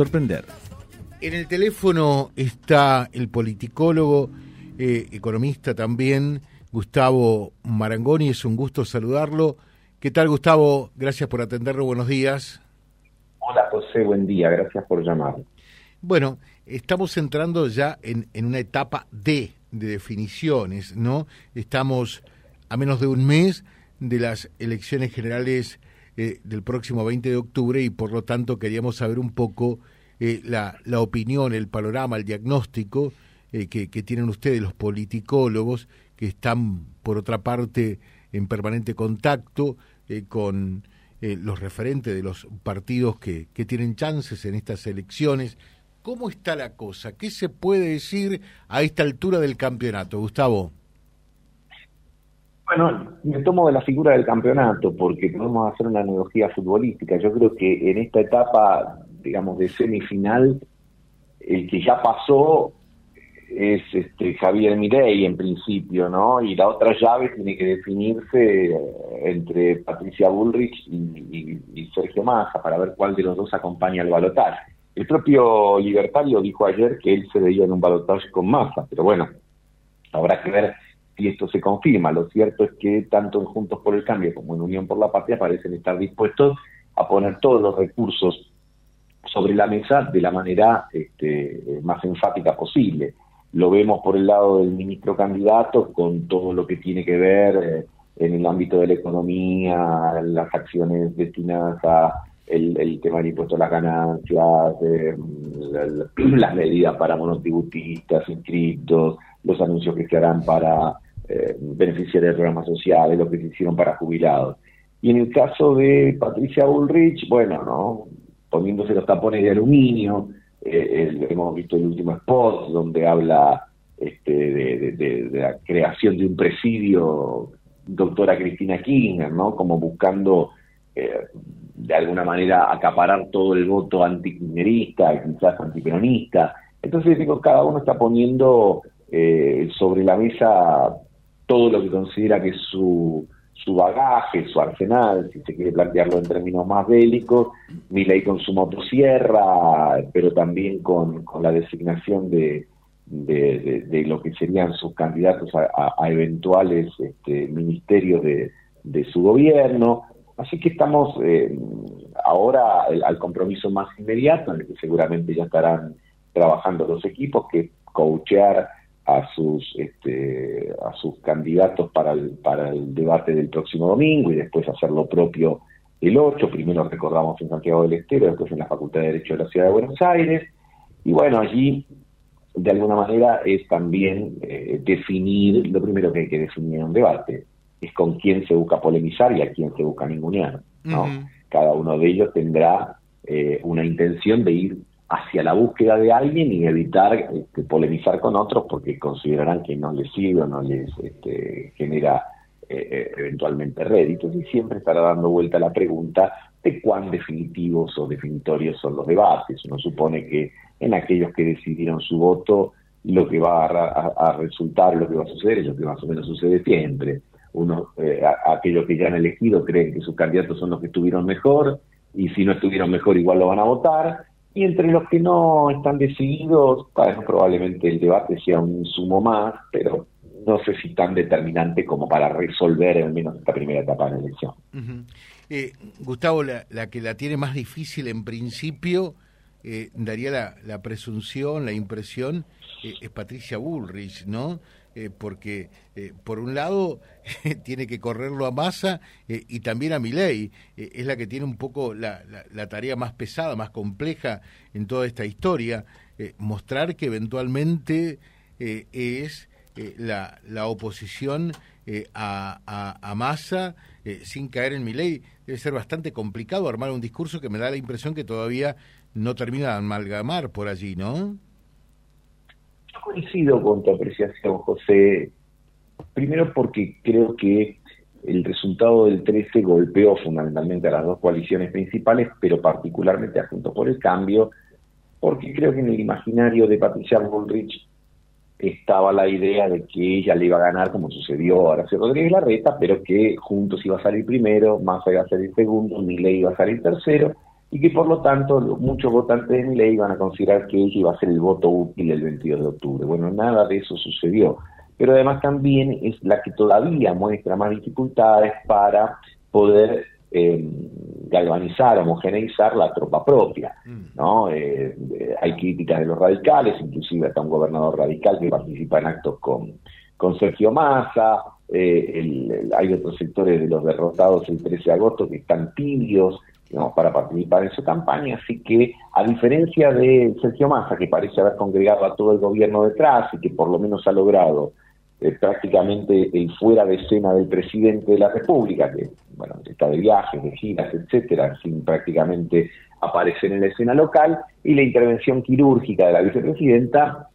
sorprender. En el teléfono está el politicólogo, eh, economista también, Gustavo Marangoni. Es un gusto saludarlo. ¿Qué tal, Gustavo? Gracias por atenderlo. Buenos días. Hola, José. Buen día. Gracias por llamar. Bueno, estamos entrando ya en, en una etapa D de definiciones, ¿no? Estamos a menos de un mes de las elecciones generales eh, del próximo 20 de octubre y por lo tanto queríamos saber un poco eh, la, la, opinión, el panorama, el diagnóstico eh, que, tienen ustedes los politicólogos que están por otra parte en permanente contacto con los referentes de los partidos que, que tienen chances en estas elecciones. ¿Cómo está la cosa? ¿Qué se puede decir a esta altura del campeonato, Gustavo? Bueno, me tomo de la figura del campeonato porque podemos hacer una analogía futbolística. Yo creo que en esta etapa, digamos, de semifinal, el que ya pasó es este Javier Mirey en principio, ¿no? Y la otra llave tiene que definirse entre Patricia Bullrich y, Sergio Massa para ver cuál de los dos acompaña al balotaje. El propio Libertario dijo ayer que él se veía en un balotaje con Massa, pero bueno, habrá que ver y esto se confirma. Lo cierto es que tanto en Juntos por el Cambio como en Unión por la Patria parecen estar dispuestos a poner todos los recursos sobre la mesa de la manera este, más enfática posible. Lo vemos por el lado del ministro candidato con todo lo que tiene que ver eh, en el ámbito de la economía, las acciones destinadas a el, tema del impuesto a las ganancias, eh, las medidas para monotributistas, inscritos, los anuncios que se harán para eh, beneficiarios de programas sociales, lo que se hicieron para jubilados. Y en el caso de Patricia Bullrich, bueno, ¿no? poniéndose los tapones de aluminio, eh, hemos visto el último spot donde habla este, de, la creación de un presidio, doctora Cristina Kirchner, ¿no? Como buscando eh, de alguna manera acaparar todo el voto antikirchnerista, quizás antiperonista. Entonces digo, cada uno está poniendo eh, sobre la mesa todo lo que considera que es su, su bagaje, su arsenal, si se quiere plantearlo en términos más bélicos, ley con su motosierra, pero también con, con la designación de, de, lo que serían sus candidatos a, eventuales este, ministerios de, de, su gobierno. Así que estamos eh, ahora al compromiso más inmediato, en el que seguramente ya estarán trabajando los equipos, que coachear a sus este, a sus candidatos para el, para el debate del próximo domingo y después hacer lo propio el 8, primero recordamos en Santiago del Estero, después en la Facultad de Derecho de la Ciudad de Buenos Aires, y bueno, allí de alguna manera es también eh, definir, lo primero que hay que definir en un debate, es con quién se busca polemizar y a quién se busca ningunear, ¿no? Cada uno de ellos tendrá eh, una intención de ir hacia la búsqueda de alguien y evitar este, polemizar con otros porque considerarán que no les sirve o no les este, genera eh, eh, eventualmente réditos y siempre estará dando vuelta la pregunta de cuán definitivos o definitorios son los debates. Uno supone que en aquellos que decidieron su voto lo que va a, resultar, lo que va a suceder es lo que más o menos sucede siempre. Uno, eh, aquellos que ya han elegido creen que sus candidatos son los que estuvieron mejor y si no estuvieron mejor igual lo van a votar y entre los que no están decididos, probablemente el debate sea un sumo más, pero no sé si tan determinante como para resolver al menos esta primera etapa de la elección. eh, Gustavo, la, la, que la tiene más difícil en principio, eh, daría la, la, presunción, la impresión, eh, es Patricia Bullrich, ¿no? Eh, porque eh, por un lado tiene que correrlo a Massa eh, y también a Milei, es la que tiene un poco la, la, tarea más pesada, más compleja en toda esta historia, mostrar que eventualmente es la, la, oposición a, a, a, Massa sin caer en Milei. Debe ser bastante complicado armar un discurso que me da la impresión que todavía no termina de amalgamar por allí, ¿no? Coincido con tu apreciación, José. Primero porque creo que el resultado del 13 golpeó fundamentalmente a las dos coaliciones principales, pero particularmente a Juntos por el Cambio, porque creo que en el imaginario de Patricia Bullrich estaba la idea de que ella le iba a ganar, como sucedió a Horacio Rodríguez Larreta, pero que Juntos iba a salir primero, Massa iba a salir segundo, Milei iba a salir tercero, y que por lo tanto muchos votantes de mi ley iban a considerar que ella iba a ser el voto útil el 22 de octubre. Bueno, nada de eso sucedió, pero además también es la que todavía muestra más dificultades para poder eh, galvanizar, homogeneizar la tropa propia. Mm. ¿no? Eh, eh, hay críticas de los radicales, inclusive hasta un gobernador radical que participa en actos con, con Sergio Massa, hay otros sectores de los derrotados el 13 de agosto que están tibios digamos, para participar en su campaña, así que a diferencia de Sergio Massa, que parece haber congregado a todo el gobierno detrás y que por lo menos ha logrado eh, prácticamente el fuera de escena del presidente de la República, que bueno, está de viajes, de giras, etcétera, sin prácticamente aparecer en la escena local, y la intervención quirúrgica de la vicepresidenta,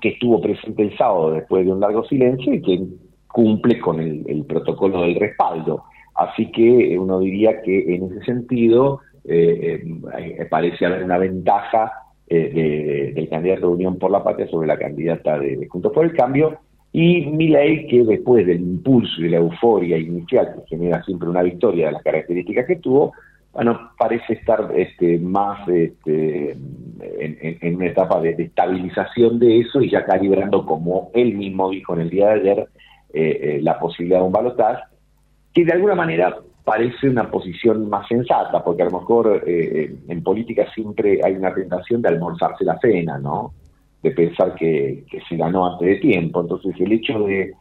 que estuvo presente el sábado después de un largo silencio y que cumple con el, protocolo del respaldo. Así que uno diría que en ese sentido eh, eh, parece haber una ventaja eh, del candidato de Unión por la Patria sobre la candidata de, de Juntos por el Cambio, y Milei, que después del impulso y la euforia inicial que genera siempre una victoria de las características que tuvo, bueno, parece estar este, más este, en, una etapa de, estabilización de eso y ya calibrando, como él mismo dijo en el día de ayer, eh, eh, la posibilidad de un balotaje, que de alguna manera parece una posición más sensata, porque a lo mejor eh, en política siempre hay una tentación de almorzarse la cena, ¿no? de pensar que, se ganó antes de tiempo. Entonces, el hecho de,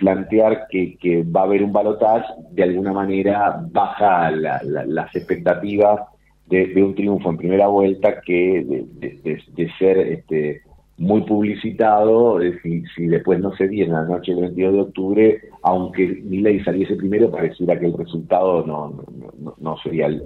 plantear que, va a haber un balotaje, de alguna manera baja las expectativas de, un triunfo en primera vuelta que de, ser este, muy publicitado, si, si, después no se diera en la noche del 22 de octubre, aunque ley saliese primero, pareciera que el resultado no, no, sería el,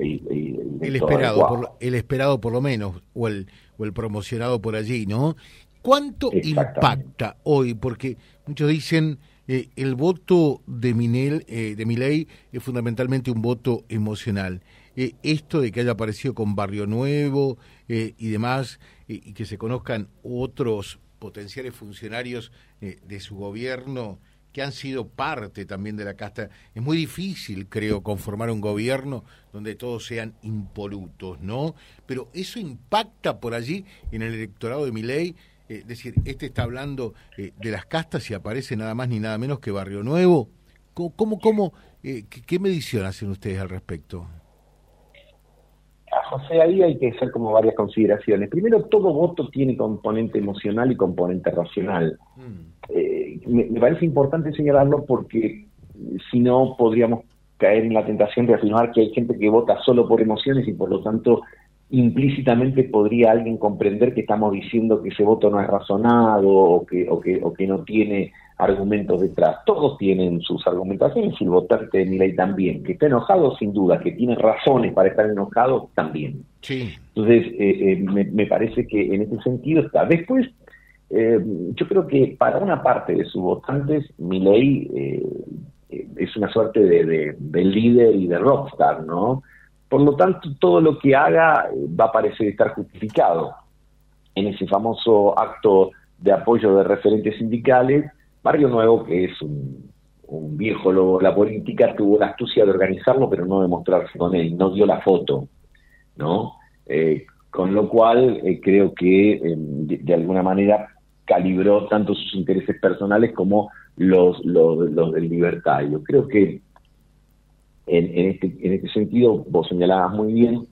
el, esperado, por, el esperado por lo menos, o el, o el promocionado por allí, ¿no? ¿Cuánto impacta hoy? Porque muchos dicen eh, el voto de Minel, eh, de es fundamentalmente un voto emocional. Eh, esto de que haya aparecido con Barrio Nuevo eh, y demás, y que se conozcan otros potenciales funcionarios de su gobierno que han sido parte también de la casta. Es muy difícil, creo, conformar un gobierno donde todos sean impolutos, ¿no? Pero eso impacta por allí en el electorado de mi ley. es decir, este está hablando eh, de las castas y aparece nada más ni nada menos que Barrio Nuevo. ¿Cómo, cómo, eh, qué medición hacen ustedes al respecto? José, ahí hay que hacer como varias consideraciones. Primero, todo voto tiene componente emocional y componente racional. Mm. Eh, me, parece importante señalarlo porque si no podríamos caer en la tentación de afirmar que hay gente que vota solo por emociones y por lo tanto implícitamente podría alguien comprender que estamos diciendo que ese voto no es razonado o que, o que, o que no tiene argumentos detrás. Todos tienen sus argumentaciones y el votante de Milay también. Que está enojado, sin duda. Que tiene razones para estar enojado, también. Sí. Entonces, eh, eh, me, parece que en ese sentido está. Después, eh, yo creo que para una parte de sus votantes, Milay es una suerte de, de, líder y de rockstar, ¿no? Por lo tanto, todo lo que haga va a parecer estar justificado. En ese famoso acto de apoyo de referentes sindicales, Barrio Nuevo, que es un, viejo lobo de la política, tuvo la astucia de organizarlo, pero no de mostrarse con él, no dio la foto, ¿no? Eh, con lo cual eh, creo que em, de, alguna manera calibró tanto sus intereses personales como los, los, del libertario. Creo que en, este, en este sentido, vos señalabas muy bien,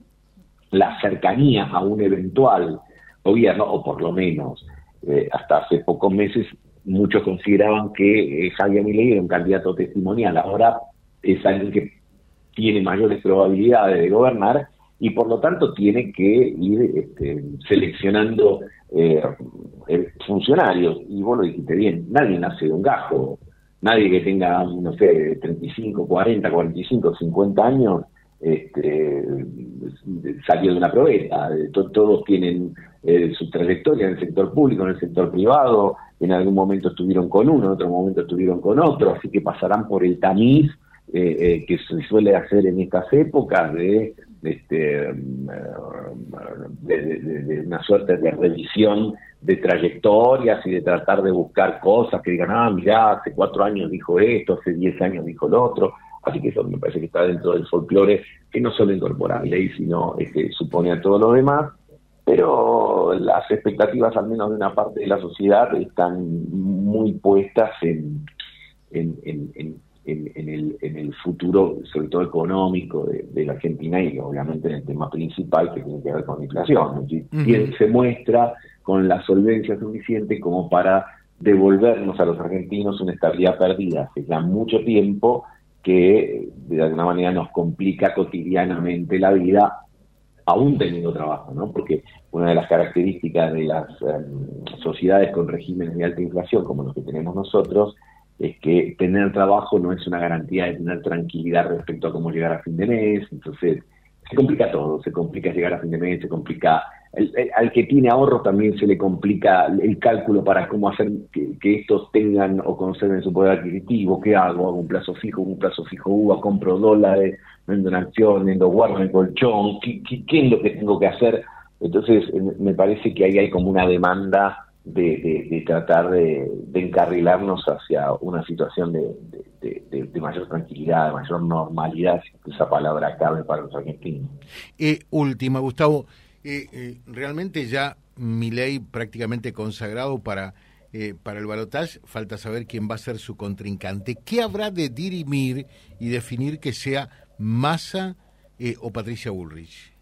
la cercanía a un eventual gobierno, o por lo menos eh, hasta hace pocos meses muchos consideraban que eh, Javier Milei era un candidato testimonial. Ahora es alguien que tiene mayores probabilidades de gobernar y por lo tanto tiene que ir este, seleccionando eh, funcionarios. Y vos lo dijiste bien, nadie nace de un gajo. Nadie que tenga, no sé, 35, 40, 45, 50 años este, salió de una probeta. Todos tienen eh, su trayectoria en el sector público, en el sector privado, en algún momento estuvieron con uno, en otro momento estuvieron con otro, así que pasarán por el tamiz eh, eh, que se suele hacer en estas épocas de, este, de, una suerte de revisión de trayectorias y de tratar de buscar cosas que digan, ah, mirá, hace cuatro años dijo esto, hace diez años dijo lo otro. Así que eso me parece que está dentro del folclore, que no solo incorpora ley, sino que supone a todos los demás, pero las expectativas, al menos de una parte de la sociedad, están muy puestas en, en, en, en el, en el futuro, sobre todo económico, de, la Argentina y obviamente en el tema principal que tiene que ver con la inflación. Uh se muestra con la solvencia suficiente como para devolvernos a los argentinos una estabilidad perdida. Hace ya mucho tiempo que de alguna manera nos complica cotidianamente la vida, aún teniendo trabajo, ¿no? Porque una de las características de las em, sociedades con regímenes de alta inflación, como los que tenemos nosotros, es que tener trabajo no es una garantía de tener tranquilidad respecto a cómo llegar a fin de mes, entonces se complica todo, se complica llegar a fin de mes, se complica al que tiene ahorro también se le complica el cálculo para cómo hacer que, estos tengan o conserven su poder adquisitivo. ¿Qué hago? ¿Hago un plazo fijo, un plazo fijo UVA? ¿Compro dólares? ¿Vendo una acción? ¿Vendo guardo en colchón? ¿Qué, ¿Qué, es lo que tengo que hacer? Entonces, me parece que ahí hay como una demanda de, tratar de, encarrilarnos hacia una situación de, mayor tranquilidad, de mayor normalidad, si esa palabra cabe para los argentinos. Eh, última, Gustavo. Eh, eh, realmente ya mi ley prácticamente consagrado para, eh, para el balotaje, falta saber quién va a ser su contrincante. ¿Qué habrá de dirimir y definir que sea Massa o Patricia Bullrich?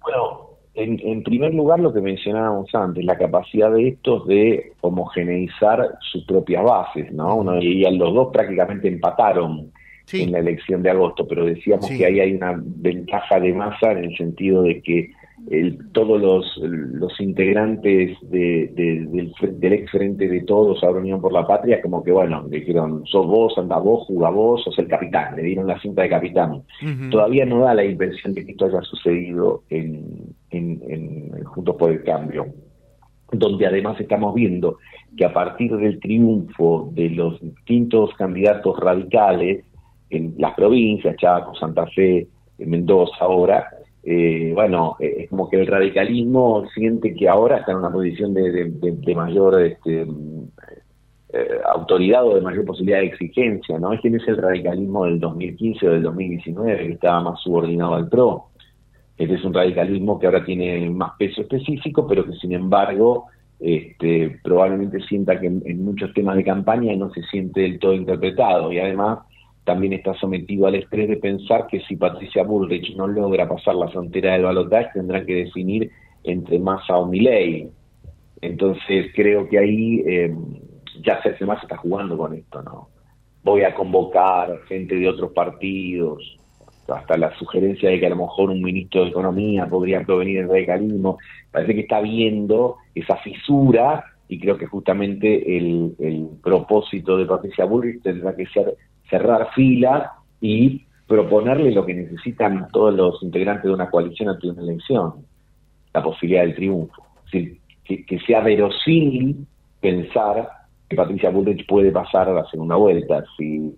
Bueno, en, en, primer lugar lo que mencionábamos antes, la capacidad de estos de homogeneizar sus propias bases, ¿no? Uno, y los dos prácticamente empataron en la elección de agosto, pero decíamos que ahí hay una ventaja de masa en el sentido de que el, todos los, los integrantes de, del, del, ex frente de todos a Unión por la Patria, como que bueno, dijeron, sos vos, anda vos, juga vos, sos el capitán, le dieron la cinta de capitán. Todavía no da la impresión de que esto haya sucedido en, en, en Juntos por el Cambio donde además estamos viendo que a partir del triunfo de los distintos candidatos radicales, en las provincias, Chaco, Santa Fe, Mendoza ahora, eh, bueno, eh, es como que el radicalismo siente que ahora está en una posición de, mayor este, eh, autoridad o de mayor posibilidad de exigencia, ¿no? No es el radicalismo del 2015 o del 2019 que estaba más subordinado al PRO. Este es un radicalismo que ahora tiene más peso específico, pero que sin embargo este, probablemente sienta que en muchos temas de campaña no se siente del todo interpretado y además también está sometido al estrés de pensar que si Patricia Bullrich no logra pasar la frontera del balotaje tendrá que definir entre Massa o Milei. Entonces creo que ahí eh, ya se más está jugando con esto, ¿no? Voy a convocar gente de otros partidos, hasta la sugerencia de que a lo mejor un ministro de Economía podría provenir del radicalismo. Parece que está viendo esa fisura y creo que justamente el propósito de Patricia Bullrich tendrá que ser cerrar filas y proponerle lo que necesitan todos los integrantes de una coalición ante una elección, la posibilidad del triunfo. que, sea verosímil pensar que Patricia Bullrich puede pasar a la segunda vuelta. Si,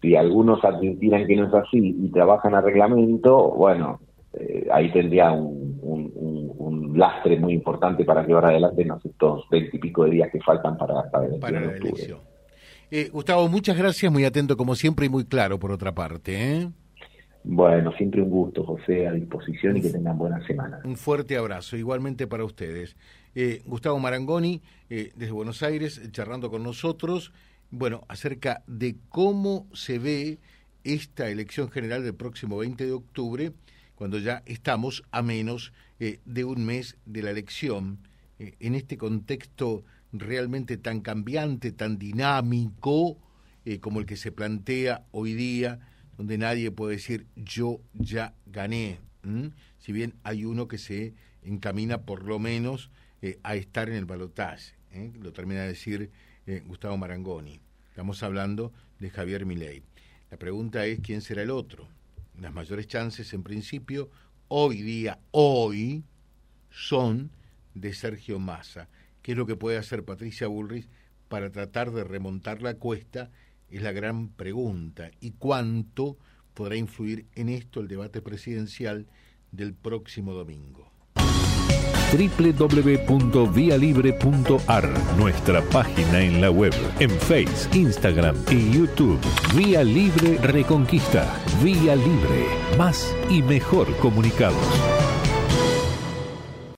si algunos advirtieran que no es así y trabajan a reglamento, bueno, eh, ahí tendría un, un, lastre muy importante para llevar adelante no estos veintipico de días que faltan para, para, para la elección. Eh, Gustavo, muchas gracias, muy atento como siempre y muy claro por otra parte. ¿eh? Bueno, siempre un gusto, José, a disposición y que tengan buena semana. Un fuerte abrazo, igualmente para ustedes. Eh, Gustavo Marangoni, desde Buenos Aires, charlando con nosotros, bueno, acerca de cómo se ve esta elección general del próximo 20 de octubre, cuando ya estamos a menos de un mes de la elección, en este contexto realmente tan cambiante, tan dinámico eh, como el que se plantea hoy día, donde nadie puede decir yo ya gané, si bien hay uno que se encamina por lo menos eh, a estar en el balotaje, ¿eh? lo termina de decir Gustavo Marangoni. Estamos hablando de Javier Milei. La pregunta es quién será el otro. Las mayores chances, en principio, hoy día, hoy, son de Sergio Massa ¿Qué es lo que puede hacer Patricia Bullrich para tratar de remontar la cuesta? Es la gran pregunta. ¿Y cuánto podrá influir en esto el debate presidencial del próximo domingo? www.vialibre.ar, nuestra página en la web, en Face, Instagram y YouTube. Vía Libre Reconquista. Vía Libre. Más y mejor comunicados.